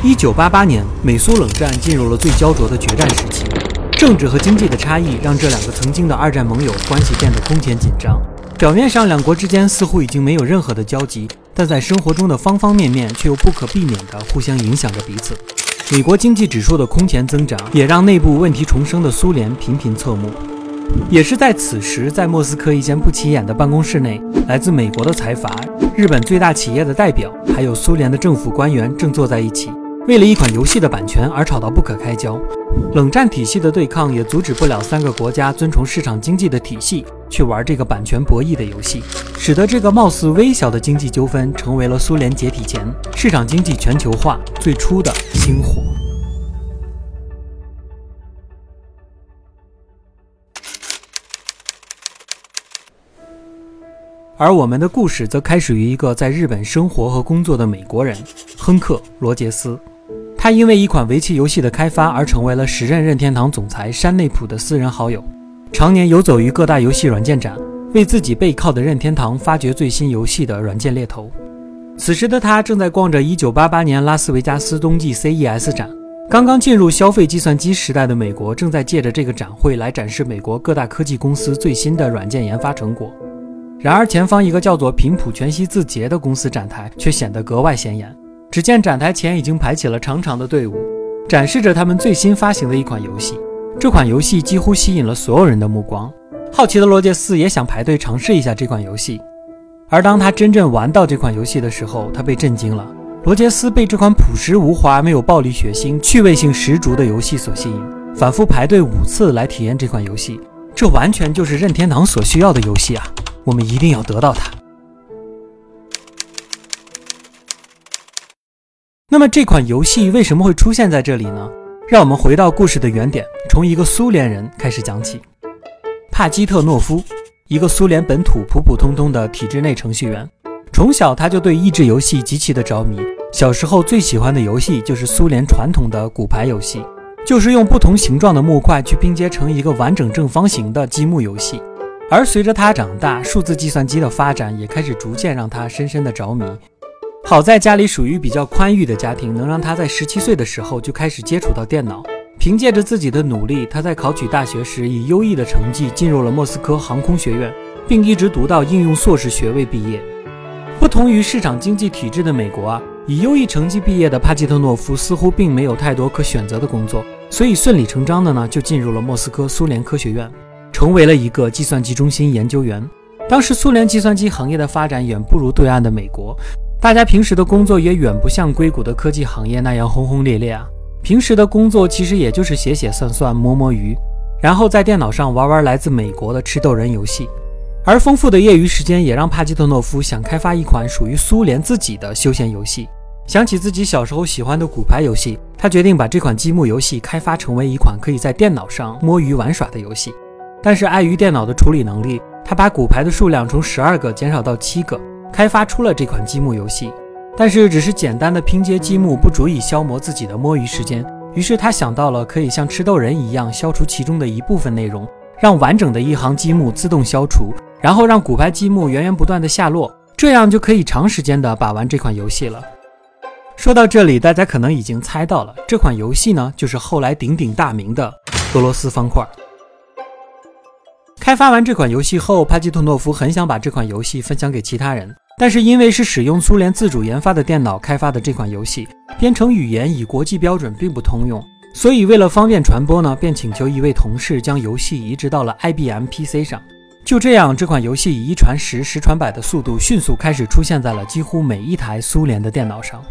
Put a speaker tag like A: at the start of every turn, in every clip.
A: 一九八八年，美苏冷战进入了最焦灼的决战时期，政治和经济的差异让这两个曾经的二战盟友关系变得空前紧张。表面上两国之间似乎已经没有任何的交集，但在生活中的方方面面却又不可避免地互相影响着彼此。美国经济指数的空前增长，也让内部问题重生的苏联频频侧目。也是在此时，在莫斯科一间不起眼的办公室内，来自美国的财阀、日本最大企业的代表，还有苏联的政府官员正坐在一起。为了一款游戏的版权而吵到不可开交，冷战体系的对抗也阻止不了三个国家遵从市场经济的体系去玩这个版权博弈的游戏，使得这个貌似微小的经济纠纷成为了苏联解体前市场经济全球化最初的星火。而我们的故事则开始于一个在日本生活和工作的美国人亨克·罗杰斯。他因为一款围棋游戏的开发而成为了时任任天堂总裁山内溥的私人好友，常年游走于各大游戏软件展，为自己背靠的任天堂发掘最新游戏的软件猎头。此时的他正在逛着1988年拉斯维加斯冬季 CES 展。刚刚进入消费计算机时代的美国，正在借着这个展会来展示美国各大科技公司最新的软件研发成果。然而，前方一个叫做平埔全息字节的公司展台却显得格外显眼。只见展台前已经排起了长长的队伍，展示着他们最新发行的一款游戏。这款游戏几乎吸引了所有人的目光。好奇的罗杰斯也想排队尝试一下这款游戏。而当他真正玩到这款游戏的时候，他被震惊了。罗杰斯被这款朴实无华、没有暴力血腥、趣味性十足的游戏所吸引，反复排队五次来体验这款游戏。这完全就是任天堂所需要的游戏啊！我们一定要得到它。那么这款游戏为什么会出现在这里呢？让我们回到故事的原点，从一个苏联人开始讲起。帕基特诺夫，一个苏联本土普普通通的体制内程序员，从小他就对益智游戏极其的着迷。小时候最喜欢的游戏就是苏联传统的骨牌游戏，就是用不同形状的木块去拼接成一个完整正方形的积木游戏。而随着他长大，数字计算机的发展也开始逐渐让他深深的着迷。好在家里属于比较宽裕的家庭，能让他在十七岁的时候就开始接触到电脑。凭借着自己的努力，他在考取大学时以优异的成绩进入了莫斯科航空学院，并一直读到应用硕士学位毕业。不同于市场经济体制的美国啊，以优异成绩毕业的帕基特诺夫似乎并没有太多可选择的工作，所以顺理成章的呢就进入了莫斯科苏联科学院，成为了一个计算机中心研究员。当时苏联计算机行业的发展远不如对岸的美国。大家平时的工作也远不像硅谷的科技行业那样轰轰烈烈啊！平时的工作其实也就是写写算算、摸摸鱼，然后在电脑上玩玩来自美国的吃豆人游戏。而丰富的业余时间也让帕基特诺夫想开发一款属于苏联自己的休闲游戏。想起自己小时候喜欢的骨牌游戏，他决定把这款积木游戏开发成为一款可以在电脑上摸鱼玩耍的游戏。但是碍于电脑的处理能力，他把骨牌的数量从十二个减少到七个。开发出了这款积木游戏，但是只是简单的拼接积木不足以消磨自己的摸鱼时间。于是他想到了可以像吃豆人一样消除其中的一部分内容，让完整的一行积木自动消除，然后让骨牌积木源源不断的下落，这样就可以长时间的把玩这款游戏了。说到这里，大家可能已经猜到了，这款游戏呢就是后来鼎鼎大名的俄罗斯方块。开发完这款游戏后，帕基托诺夫很想把这款游戏分享给其他人，但是因为是使用苏联自主研发的电脑开发的这款游戏，编程语言以国际标准并不通用，所以为了方便传播呢，便请求一位同事将游戏移植到了 IBM PC 上。就这样，这款游戏以一传十、十传百的速度，迅速开始出现在了几乎每一台苏联的电脑上。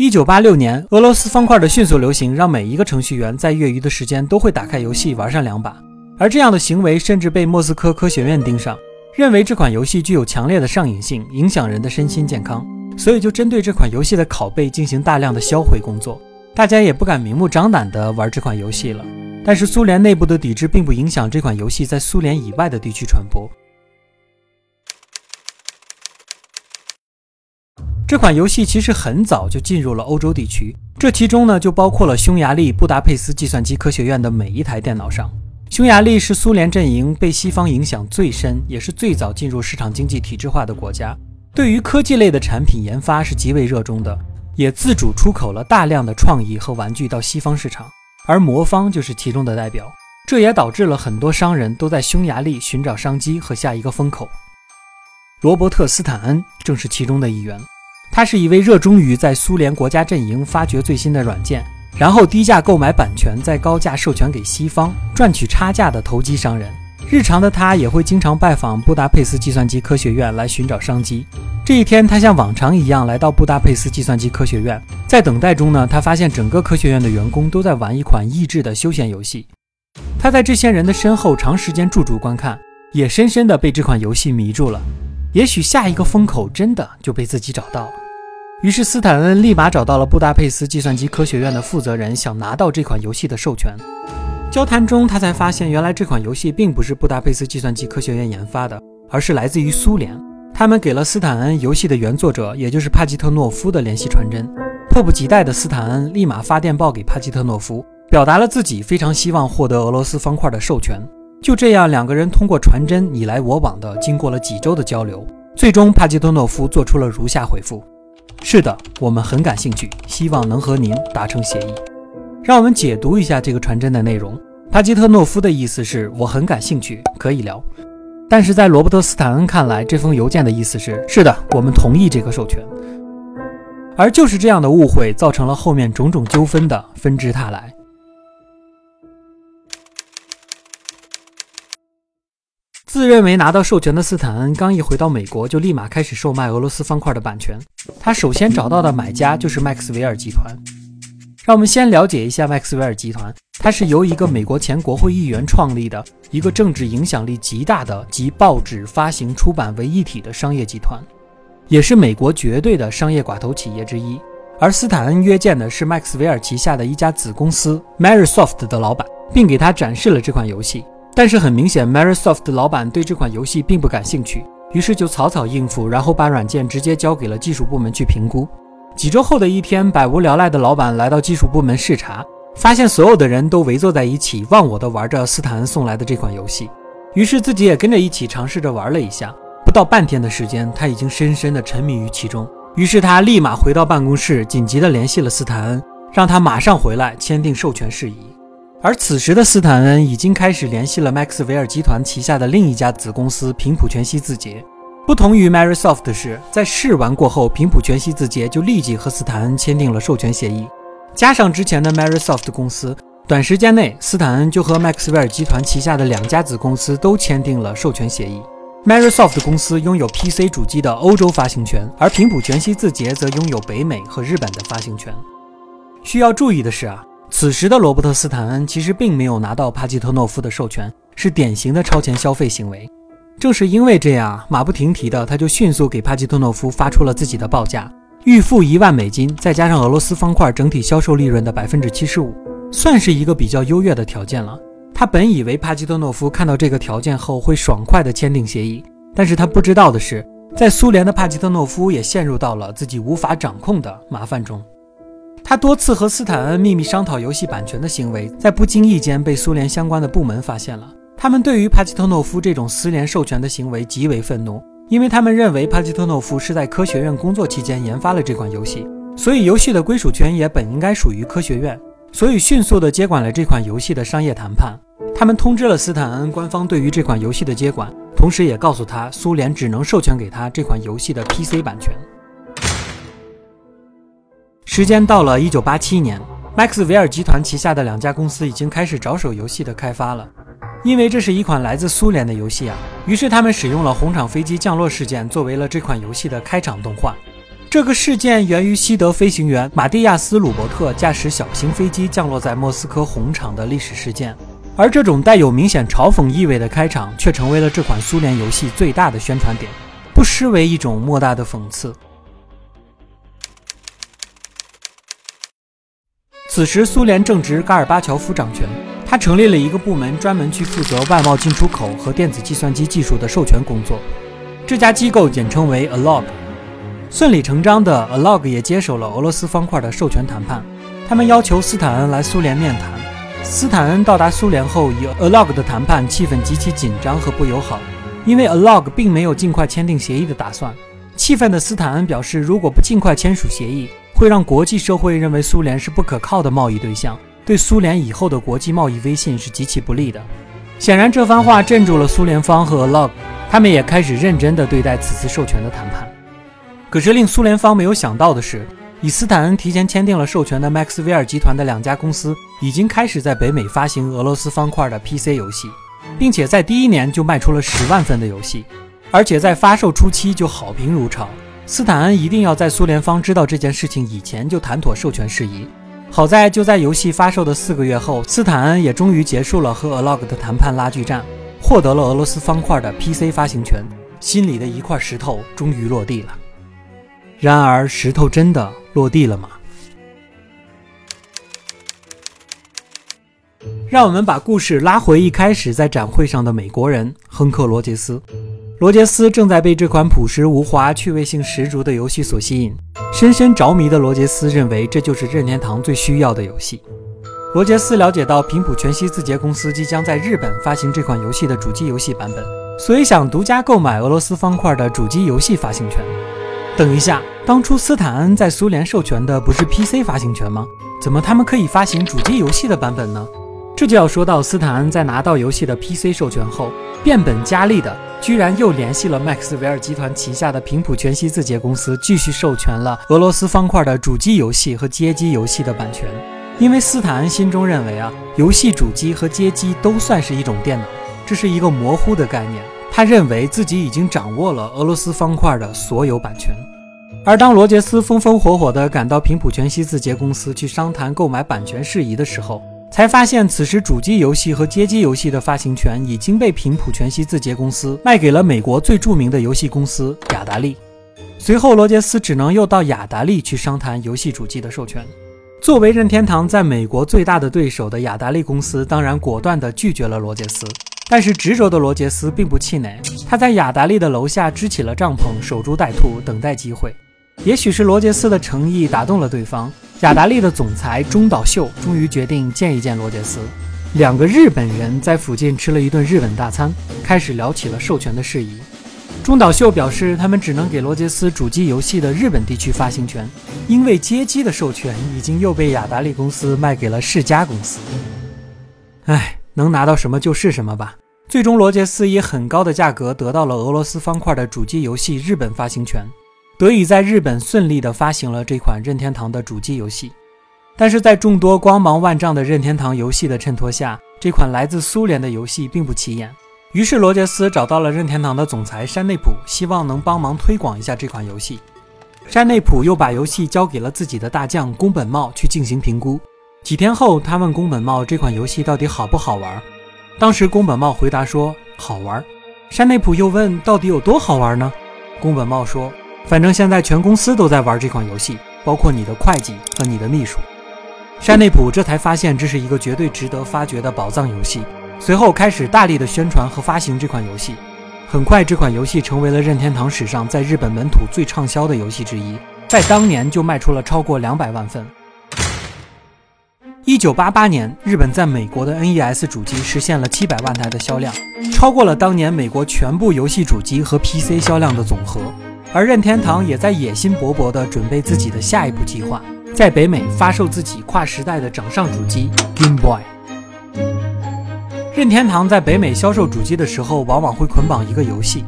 A: 一九八六年，俄罗斯方块的迅速流行，让每一个程序员在业余的时间都会打开游戏玩上两把。而这样的行为甚至被莫斯科科学院盯上，认为这款游戏具有强烈的上瘾性，影响人的身心健康，所以就针对这款游戏的拷贝进行大量的销毁工作。大家也不敢明目张胆地玩这款游戏了。但是苏联内部的抵制并不影响这款游戏在苏联以外的地区传播。这款游戏其实很早就进入了欧洲地区，这其中呢就包括了匈牙利布达佩斯计算机科学院的每一台电脑上。匈牙利是苏联阵营被西方影响最深，也是最早进入市场经济体制化的国家。对于科技类的产品研发是极为热衷的，也自主出口了大量的创意和玩具到西方市场，而魔方就是其中的代表。这也导致了很多商人都在匈牙利寻找商机和下一个风口。罗伯特·斯坦恩正是其中的一员。他是一位热衷于在苏联国家阵营发掘最新的软件，然后低价购买版权，再高价授权给西方，赚取差价的投机商人。日常的他也会经常拜访布达佩斯计算机科学院来寻找商机。这一天，他像往常一样来到布达佩斯计算机科学院，在等待中呢，他发现整个科学院的员工都在玩一款益智的休闲游戏。他在这些人的身后长时间驻足观看，也深深地被这款游戏迷住了。也许下一个风口真的就被自己找到了。于是斯坦恩立马找到了布达佩斯计算机科学院的负责人，想拿到这款游戏的授权。交谈中，他才发现原来这款游戏并不是布达佩斯计算机科学院研发的，而是来自于苏联。他们给了斯坦恩游戏的原作者，也就是帕基特诺夫的联系传真。迫不及待的斯坦恩立马发电报给帕基特诺夫，表达了自己非常希望获得俄罗斯方块的授权。就这样，两个人通过传真你来我往的，经过了几周的交流，最终帕基托诺夫做出了如下回复：“是的，我们很感兴趣，希望能和您达成协议。”让我们解读一下这个传真的内容。帕基特诺夫的意思是我很感兴趣，可以聊。但是在罗伯特斯坦恩看来，这封邮件的意思是是的，我们同意这个授权。而就是这样的误会，造成了后面种种纠纷的纷至沓来。自认为拿到授权的斯坦恩刚一回到美国，就立马开始售卖俄罗斯方块的版权。他首先找到的买家就是麦克斯韦尔集团。让我们先了解一下麦克斯韦尔集团，它是由一个美国前国会议员创立的一个政治影响力极大的集报纸发行出版为一体的商业集团，也是美国绝对的商业寡头企业之一。而斯坦恩约见的是麦克斯韦尔旗下的一家子公司 Marysoft 的老板，并给他展示了这款游戏。但是很明显，Marysoft 的老板对这款游戏并不感兴趣，于是就草草应付，然后把软件直接交给了技术部门去评估。几周后的一天，百无聊赖的老板来到技术部门视察，发现所有的人都围坐在一起，忘我的玩着斯坦恩送来的这款游戏，于是自己也跟着一起尝试着玩了一下。不到半天的时间，他已经深深的沉迷于其中。于是他立马回到办公室，紧急的联系了斯坦恩，让他马上回来签订授权事宜。而此时的斯坦恩已经开始联系了麦克斯韦尔集团旗下的另一家子公司平普全息字节。不同于 Marysoft 的是，在试玩过后，平普全息字节就立即和斯坦恩签订了授权协议。加上之前的 Marysoft 公司，短时间内，斯坦恩就和麦克斯韦尔集团旗下的两家子公司都签订了授权协议。Marysoft 公司拥有 PC 主机的欧洲发行权，而平普全息字节则拥有北美和日本的发行权。需要注意的是啊。此时的罗伯特·斯坦恩其实并没有拿到帕基特诺夫的授权，是典型的超前消费行为。正是因为这样，马不停蹄的他就迅速给帕基特诺夫发出了自己的报价，预付一万美金，再加上俄罗斯方块整体销售利润的百分之七十五，算是一个比较优越的条件了。他本以为帕基特诺夫看到这个条件后会爽快的签订协议，但是他不知道的是，在苏联的帕基特诺夫也陷入到了自己无法掌控的麻烦中。他多次和斯坦恩秘密商讨游戏版权的行为，在不经意间被苏联相关的部门发现了。他们对于帕基特诺夫这种私联授权的行为极为愤怒，因为他们认为帕基特诺夫是在科学院工作期间研发了这款游戏，所以游戏的归属权也本应该属于科学院，所以迅速的接管了这款游戏的商业谈判。他们通知了斯坦恩官方对于这款游戏的接管，同时也告诉他苏联只能授权给他这款游戏的 PC 版权。时间到了一九八七年，麦克斯韦尔集团旗下的两家公司已经开始着手游戏的开发了。因为这是一款来自苏联的游戏啊，于是他们使用了红场飞机降落事件作为了这款游戏的开场动画。这个事件源于西德飞行员马蒂亚斯·鲁伯特驾驶小型飞机降落在莫斯科红场的历史事件，而这种带有明显嘲讽意味的开场却成为了这款苏联游戏最大的宣传点，不失为一种莫大的讽刺。此时，苏联正值戈尔巴乔夫掌权，他成立了一个部门，专门去负责外贸进出口和电子计算机技术的授权工作。这家机构简称为 Alog。顺理成章的，Alog 也接手了俄罗斯方块的授权谈判。他们要求斯坦恩来苏联面谈。斯坦恩到达苏联后，与 Alog 的谈判气氛极其紧张和不友好，因为 Alog 并没有尽快签订协议的打算。气愤的斯坦恩表示，如果不尽快签署协议，会让国际社会认为苏联是不可靠的贸易对象，对苏联以后的国际贸易威信是极其不利的。显然，这番话镇住了苏联方和 Alog，他们也开始认真地对待此次授权的谈判。可是，令苏联方没有想到的是。以斯坦恩提前签订了授权的 Max v r 集团的两家公司，已经开始在北美发行俄罗斯方块的 PC 游戏，并且在第一年就卖出了十万份的游戏，而且在发售初期就好评如潮。斯坦恩一定要在苏联方知道这件事情以前就谈妥授权事宜。好在就在游戏发售的四个月后，斯坦恩也终于结束了和 Alog 的谈判拉锯战，获得了俄罗斯方块的 PC 发行权，心里的一块石头终于落地了。然而，石头真的落地了吗？让我们把故事拉回一开始，在展会上的美国人亨克·罗杰斯。罗杰斯正在被这款朴实无华、趣味性十足的游戏所吸引，深深着迷的罗杰斯认为这就是任天堂最需要的游戏。罗杰斯了解到平谱全息字节公司即将在日本发行这款游戏的主机游戏版本，所以想独家购买俄罗斯方块的主机游戏发行权。等一下，当初斯坦恩在苏联授权的不是 PC 发行权吗？怎么他们可以发行主机游戏的版本呢？这就要说到斯坦恩在拿到游戏的 PC 授权后，变本加厉的，居然又联系了麦克斯韦尔集团旗下的平埔全息字节公司，继续授权了俄罗斯方块的主机游戏和街机游戏的版权。因为斯坦恩心中认为啊，游戏主机和街机都算是一种电脑，这是一个模糊的概念。他认为自己已经掌握了俄罗斯方块的所有版权。而当罗杰斯风风火火地赶到平埔全息字节公司去商谈购买版权事宜的时候，才发现此时主机游戏和街机游戏的发行权已经被平埔全息字节公司卖给了美国最著名的游戏公司雅达利。随后，罗杰斯只能又到雅达利去商谈游戏主机的授权。作为任天堂在美国最大的对手的雅达利公司，当然果断地拒绝了罗杰斯。但是执着的罗杰斯并不气馁，他在雅达利的楼下支起了帐篷，守株待兔，等待机会。也许是罗杰斯的诚意打动了对方，雅达利的总裁中岛秀终于决定见一见罗杰斯。两个日本人在附近吃了一顿日本大餐，开始聊起了授权的事宜。中岛秀表示，他们只能给罗杰斯主机游戏的日本地区发行权，因为街机的授权已经又被雅达利公司卖给了世嘉公司。唉，能拿到什么就是什么吧。最终，罗杰斯以很高的价格得到了俄罗斯方块的主机游戏日本发行权。得以在日本顺利地发行了这款任天堂的主机游戏，但是在众多光芒万丈的任天堂游戏的衬托下，这款来自苏联的游戏并不起眼。于是罗杰斯找到了任天堂的总裁山内普，希望能帮忙推广一下这款游戏。山内普又把游戏交给了自己的大将宫本茂去进行评估。几天后，他问宫本茂这款游戏到底好不好玩。当时宫本茂回答说好玩。山内普又问到底有多好玩呢？宫本茂说。反正现在全公司都在玩这款游戏，包括你的会计和你的秘书。山内普这才发现这是一个绝对值得发掘的宝藏游戏，随后开始大力的宣传和发行这款游戏。很快，这款游戏成为了任天堂史上在日本本土最畅销的游戏之一，在当年就卖出了超过两百万份。一九八八年，日本在美国的 NES 主机实现了七百万台的销量，超过了当年美国全部游戏主机和 PC 销量的总和。而任天堂也在野心勃勃地准备自己的下一步计划，在北美发售自己跨时代的掌上主机 Game Boy。任天堂在北美销售主机的时候，往往会捆绑一个游戏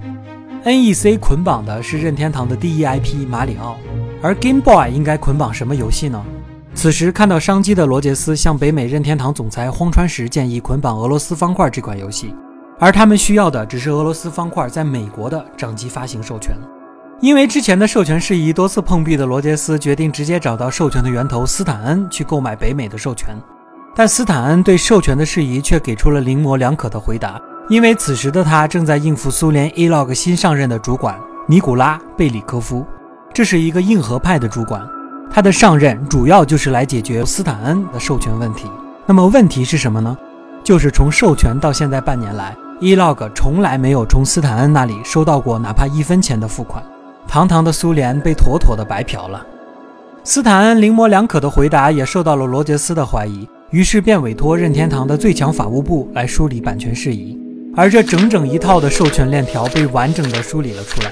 A: ，NEC 捆绑的是任天堂的第一 IP 马里奥，而 Game Boy 应该捆绑什么游戏呢？此时看到商机的罗杰斯向北美任天堂总裁荒川石建议捆绑俄罗斯方块这款游戏，而他们需要的只是俄罗斯方块在美国的掌机发行授权。因为之前的授权事宜多次碰壁的罗杰斯决定直接找到授权的源头斯坦恩去购买北美的授权，但斯坦恩对授权的事宜却给出了零模两可的回答。因为此时的他正在应付苏联 Elog 新上任的主管尼古拉贝里科夫，这是一个硬核派的主管，他的上任主要就是来解决斯坦恩的授权问题。那么问题是什么呢？就是从授权到现在半年来，Elog 从来没有从斯坦恩那里收到过哪怕一分钱的付款。堂堂的苏联被妥妥的白嫖了。斯坦恩零模两可的回答也受到了罗杰斯的怀疑，于是便委托任天堂的最强法务部来梳理版权事宜。而这整整一套的授权链条被完整的梳理了出来。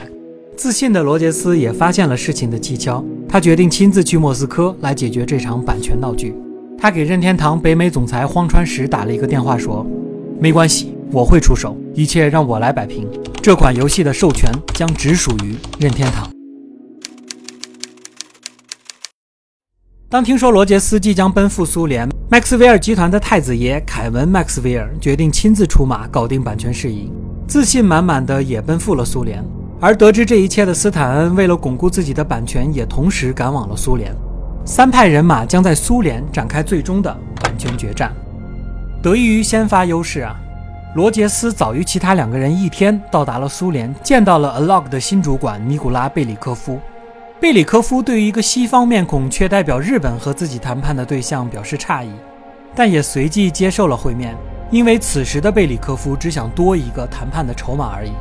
A: 自信的罗杰斯也发现了事情的蹊跷，他决定亲自去莫斯科来解决这场版权闹剧。他给任天堂北美总裁荒川石打了一个电话，说：“没关系，我会出手，一切让我来摆平。这款游戏的授权将只属于任天堂。”当听说罗杰斯即将奔赴苏联，麦克斯韦尔集团的太子爷凯文·麦克斯韦尔决定亲自出马搞定版权事宜，自信满满的也奔赴了苏联。而得知这一切的斯坦恩，为了巩固自己的版权，也同时赶往了苏联。三派人马将在苏联展开最终的版权决战。得益于先发优势啊，罗杰斯早于其他两个人一天到达了苏联，见到了 Alog 的新主管尼古拉·贝里科夫。贝里科夫对于一个西方面孔却代表日本和自己谈判的对象表示诧异，但也随即接受了会面，因为此时的贝里科夫只想多一个谈判的筹码而已。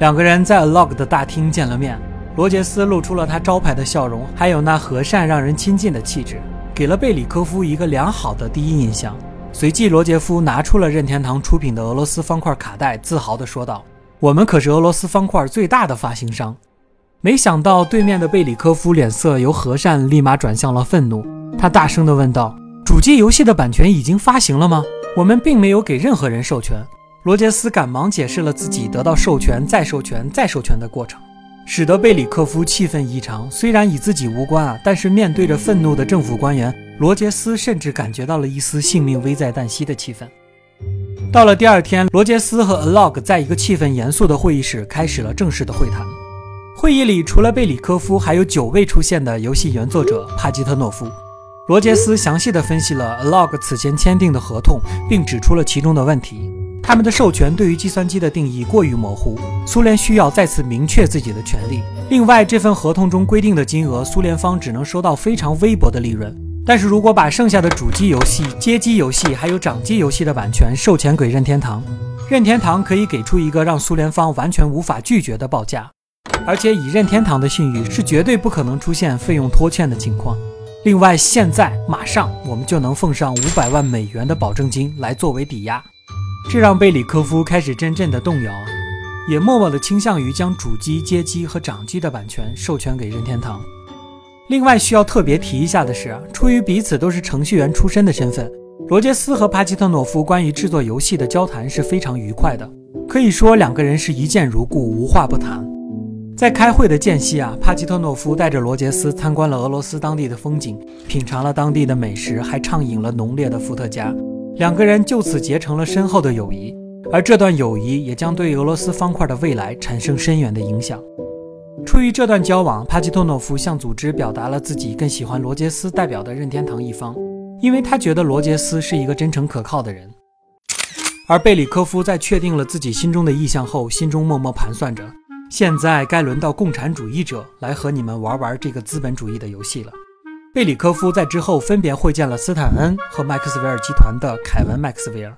A: 两个人在 Alog 的大厅见了面，罗杰斯露出了他招牌的笑容，还有那和善让人亲近的气质，给了贝里科夫一个良好的第一印象。随即，罗杰夫拿出了任天堂出品的俄罗斯方块卡带，自豪地说道：“我们可是俄罗斯方块最大的发行商。”没想到对面的贝里科夫脸色由和善立马转向了愤怒，他大声地问道：“主机游戏的版权已经发行了吗？我们并没有给任何人授权。”罗杰斯赶忙解释了自己得到授权、再授权、再授权的过程，使得贝里科夫气愤异常。虽然与自己无关啊，但是面对着愤怒的政府官员，罗杰斯甚至感觉到了一丝性命危在旦夕的气氛。到了第二天，罗杰斯和 Alog 在一个气氛严肃的会议室开始了正式的会谈。会议里，除了贝里科夫，还有久未出现的游戏原作者帕基特诺夫。罗杰斯详细的分析了 Alog 此前签订的合同，并指出了其中的问题。他们的授权对于计算机的定义过于模糊，苏联需要再次明确自己的权利。另外，这份合同中规定的金额，苏联方只能收到非常微薄的利润。但是如果把剩下的主机游戏、街机游戏还有掌机游戏的版权授权给任天堂，任天堂可以给出一个让苏联方完全无法拒绝的报价。而且以任天堂的信誉，是绝对不可能出现费用拖欠的情况。另外，现在马上我们就能奉上五百万美元的保证金来作为抵押，这让贝里科夫开始真正的动摇，也默默的倾向于将主机、街机和掌机的版权授权给任天堂。另外需要特别提一下的是，出于彼此都是程序员出身的身份，罗杰斯和帕基特诺夫关于制作游戏的交谈是非常愉快的，可以说两个人是一见如故，无话不谈。在开会的间隙啊，帕基特诺夫带着罗杰斯参观了俄罗斯当地的风景，品尝了当地的美食，还畅饮了浓烈的伏特加。两个人就此结成了深厚的友谊，而这段友谊也将对俄罗斯方块的未来产生深远的影响。出于这段交往，帕基托诺夫向组织表达了自己更喜欢罗杰斯代表的任天堂一方，因为他觉得罗杰斯是一个真诚可靠的人。而贝里科夫在确定了自己心中的意向后，心中默默盘算着。现在该轮到共产主义者来和你们玩玩这个资本主义的游戏了。贝里科夫在之后分别会见了斯坦恩和麦克斯韦尔集团的凯文·麦克斯韦尔。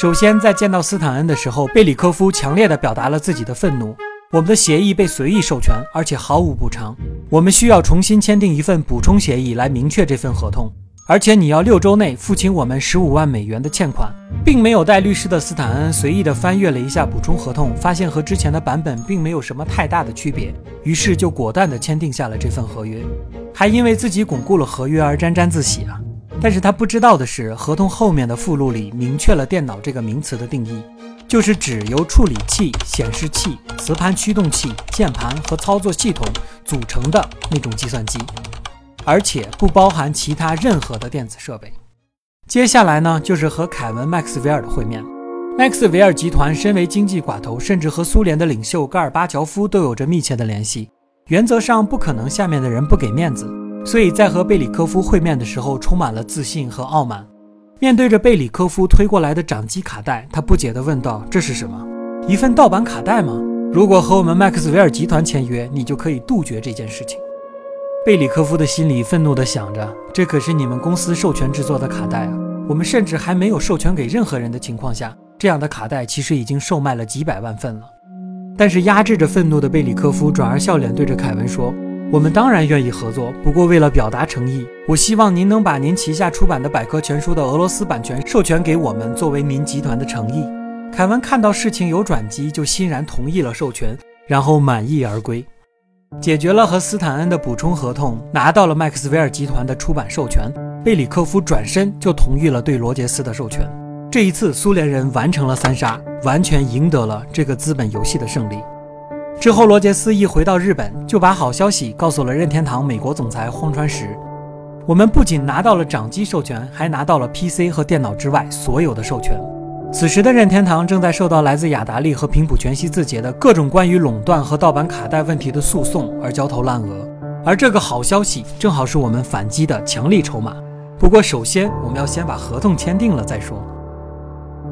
A: 首先，在见到斯坦恩的时候，贝里科夫强烈地表达了自己的愤怒：我们的协议被随意授权，而且毫无补偿。我们需要重新签订一份补充协议来明确这份合同。而且你要六周内付清我们十五万美元的欠款，并没有带律师的斯坦恩随意的翻阅了一下补充合同，发现和之前的版本并没有什么太大的区别，于是就果断的签订下了这份合约，还因为自己巩固了合约而沾沾自喜啊！但是他不知道的是，合同后面的附录里明确了电脑这个名词的定义，就是指由处理器、显示器、磁盘驱动器、键盘和操作系统组成的那种计算机。而且不包含其他任何的电子设备。接下来呢，就是和凯文·麦克斯韦尔的会面。麦克斯韦尔集团身为经济寡头，甚至和苏联的领袖戈尔巴乔夫都有着密切的联系，原则上不可能下面的人不给面子。所以在和贝里科夫会面的时候，充满了自信和傲慢。面对着贝里科夫推过来的掌机卡带，他不解地问道：“这是什么？一份盗版卡带吗？如果和我们麦克斯韦尔集团签约，你就可以杜绝这件事情。”贝里科夫的心里愤怒地想着：“这可是你们公司授权制作的卡带啊！我们甚至还没有授权给任何人的情况下，这样的卡带其实已经售卖了几百万份了。”但是压制着愤怒的贝里科夫转而笑脸对着凯文说：“我们当然愿意合作，不过为了表达诚意，我希望您能把您旗下出版的百科全书的俄罗斯版权授权给我们，作为您集团的诚意。”凯文看到事情有转机，就欣然同意了授权，然后满意而归。解决了和斯坦恩的补充合同，拿到了麦克斯韦尔集团的出版授权。贝里科夫转身就同意了对罗杰斯的授权。这一次，苏联人完成了三杀，完全赢得了这个资本游戏的胜利。之后，罗杰斯一回到日本，就把好消息告诉了任天堂美国总裁荒川石：“我们不仅拿到了掌机授权，还拿到了 PC 和电脑之外所有的授权。”此时的任天堂正在受到来自雅达利和平埔全息字节的各种关于垄断和盗版卡带问题的诉讼而焦头烂额，而这个好消息正好是我们反击的强力筹码。不过，首先我们要先把合同签订了再说。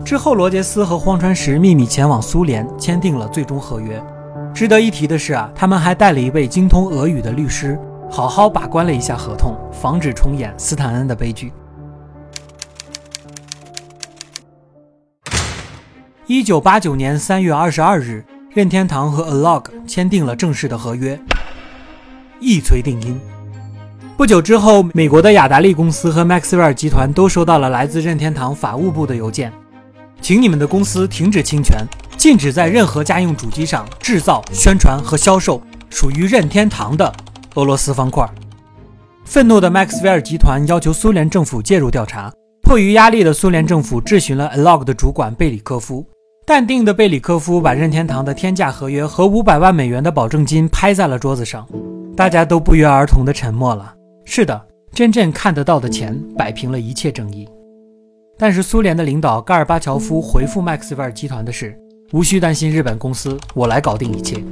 A: 之后，罗杰斯和荒川石秘密前往苏联，签订了最终合约。值得一提的是啊，他们还带了一位精通俄语的律师，好好把关了一下合同，防止重演斯坦恩的悲剧。一九八九年三月二十二日，任天堂和 Alog 签订了正式的合约，一锤定音。不久之后，美国的雅达利公司和 Maxwell 集团都收到了来自任天堂法务部的邮件，请你们的公司停止侵权，禁止在任何家用主机上制造、宣传和销售属于任天堂的俄罗斯方块。愤怒的 Maxwell 集团要求苏联政府介入调查，迫于压力的苏联政府质询了 Alog 的主管贝里科夫。淡定的贝里科夫把任天堂的天价合约和五百万美元的保证金拍在了桌子上，大家都不约而同的沉默了。是的，真正看得到的钱摆平了一切争议。但是苏联的领导戈尔巴乔夫回复麦克斯韦尔集团的是：“无需担心日本公司，我来搞定一切。”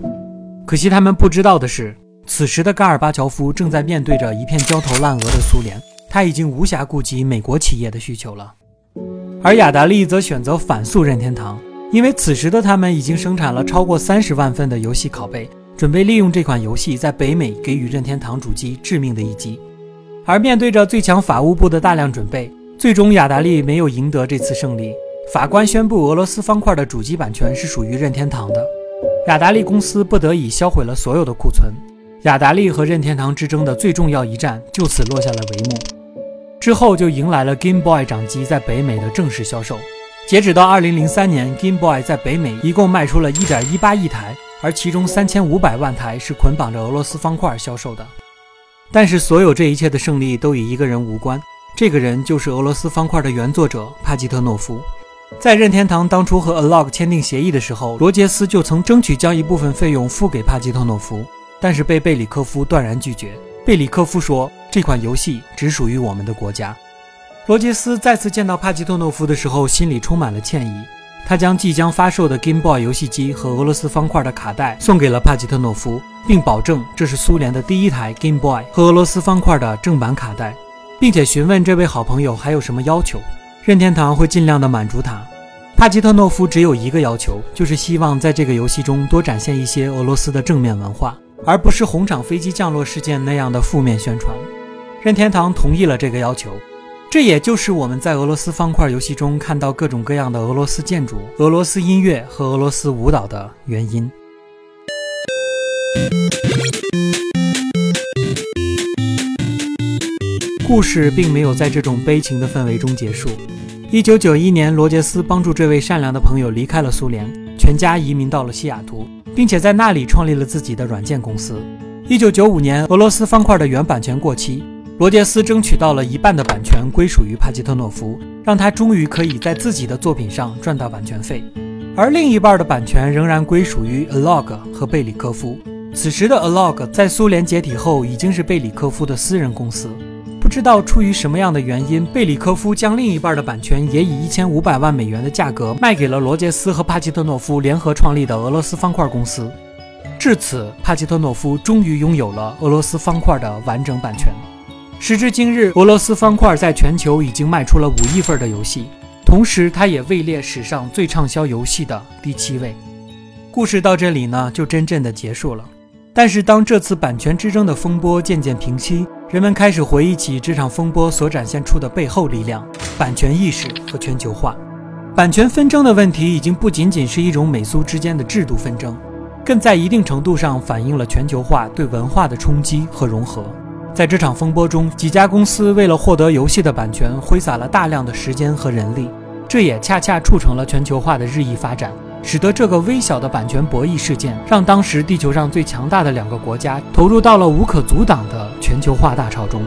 A: 可惜他们不知道的是，此时的戈尔巴乔夫正在面对着一片焦头烂额的苏联，他已经无暇顾及美国企业的需求了。而雅达利则选择反诉任天堂，因为此时的他们已经生产了超过三十万份的游戏拷贝。准备利用这款游戏在北美给予任天堂主机致命的一击，而面对着最强法务部的大量准备，最终雅达利没有赢得这次胜利。法官宣布俄罗斯方块的主机版权是属于任天堂的，雅达利公司不得已销毁了所有的库存。雅达利和任天堂之争的最重要一战就此落下了帷幕。之后就迎来了 Game Boy 掌机在北美的正式销售。截止到2003年，Game Boy 在北美一共卖出了1.18亿台。而其中三千五百万台是捆绑着俄罗斯方块销售的，但是所有这一切的胜利都与一个人无关，这个人就是俄罗斯方块的原作者帕基特诺夫。在任天堂当初和 Alog 签订协议的时候，罗杰斯就曾争取将一部分费用付给帕基特诺夫，但是被贝里科夫断然拒绝。贝里科夫说：“这款游戏只属于我们的国家。”罗杰斯再次见到帕吉特诺夫的时候，心里充满了歉意。他将即将发售的 Game Boy 游戏机和俄罗斯方块的卡带送给了帕吉特诺夫，并保证这是苏联的第一台 Game Boy 和俄罗斯方块的正版卡带，并且询问这位好朋友还有什么要求，任天堂会尽量的满足他。帕吉特诺夫只有一个要求，就是希望在这个游戏中多展现一些俄罗斯的正面文化，而不是红场飞机降落事件那样的负面宣传。任天堂同意了这个要求。这也就是我们在俄罗斯方块游戏中看到各种各样的俄罗斯建筑、俄罗斯音乐和俄罗斯舞蹈的原因。故事并没有在这种悲情的氛围中结束。一九九一年，罗杰斯帮助这位善良的朋友离开了苏联，全家移民到了西雅图，并且在那里创立了自己的软件公司。一九九五年，俄罗斯方块的原版权过期。罗杰斯争取到了一半的版权归属于帕吉特诺夫，让他终于可以在自己的作品上赚到版权费，而另一半的版权仍然归属于 Alog 和贝里科夫。此时的 Alog 在苏联解体后已经是贝里科夫的私人公司。不知道出于什么样的原因，贝里科夫将另一半的版权也以一千五百万美元的价格卖给了罗杰斯和帕吉特诺夫联合创立的俄罗斯方块公司。至此，帕吉特诺夫终于拥有了俄罗斯方块的完整版权。时至今日，俄罗斯方块在全球已经卖出了五亿份的游戏，同时它也位列史上最畅销游戏的第七位。故事到这里呢，就真正的结束了。但是当这次版权之争的风波渐渐平息，人们开始回忆起这场风波所展现出的背后力量——版权意识和全球化。版权纷争的问题已经不仅仅是一种美苏之间的制度纷争，更在一定程度上反映了全球化对文化的冲击和融合。在这场风波中，几家公司为了获得游戏的版权，挥洒了大量的时间和人力，这也恰恰促成了全球化的日益发展，使得这个微小的版权博弈事件，让当时地球上最强大的两个国家投入到了无可阻挡的全球化大潮中。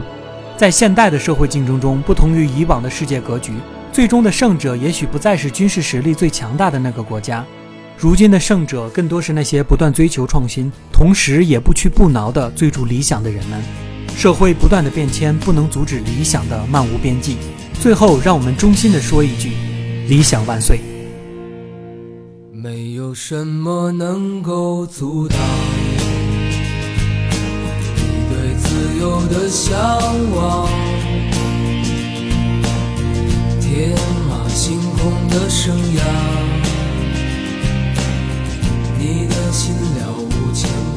A: 在现代的社会竞争中，不同于以往的世界格局，最终的胜者也许不再是军事实力最强大的那个国家，如今的胜者更多是那些不断追求创新，同时也不屈不挠地追逐理想的人们。社会不断的变迁，不能阻止理想的漫无边际。最后，让我们衷心的说一句：理想万岁！
B: 没有什么能够阻挡你对自由的向往，天马行空的生涯，你的心了无牵挂。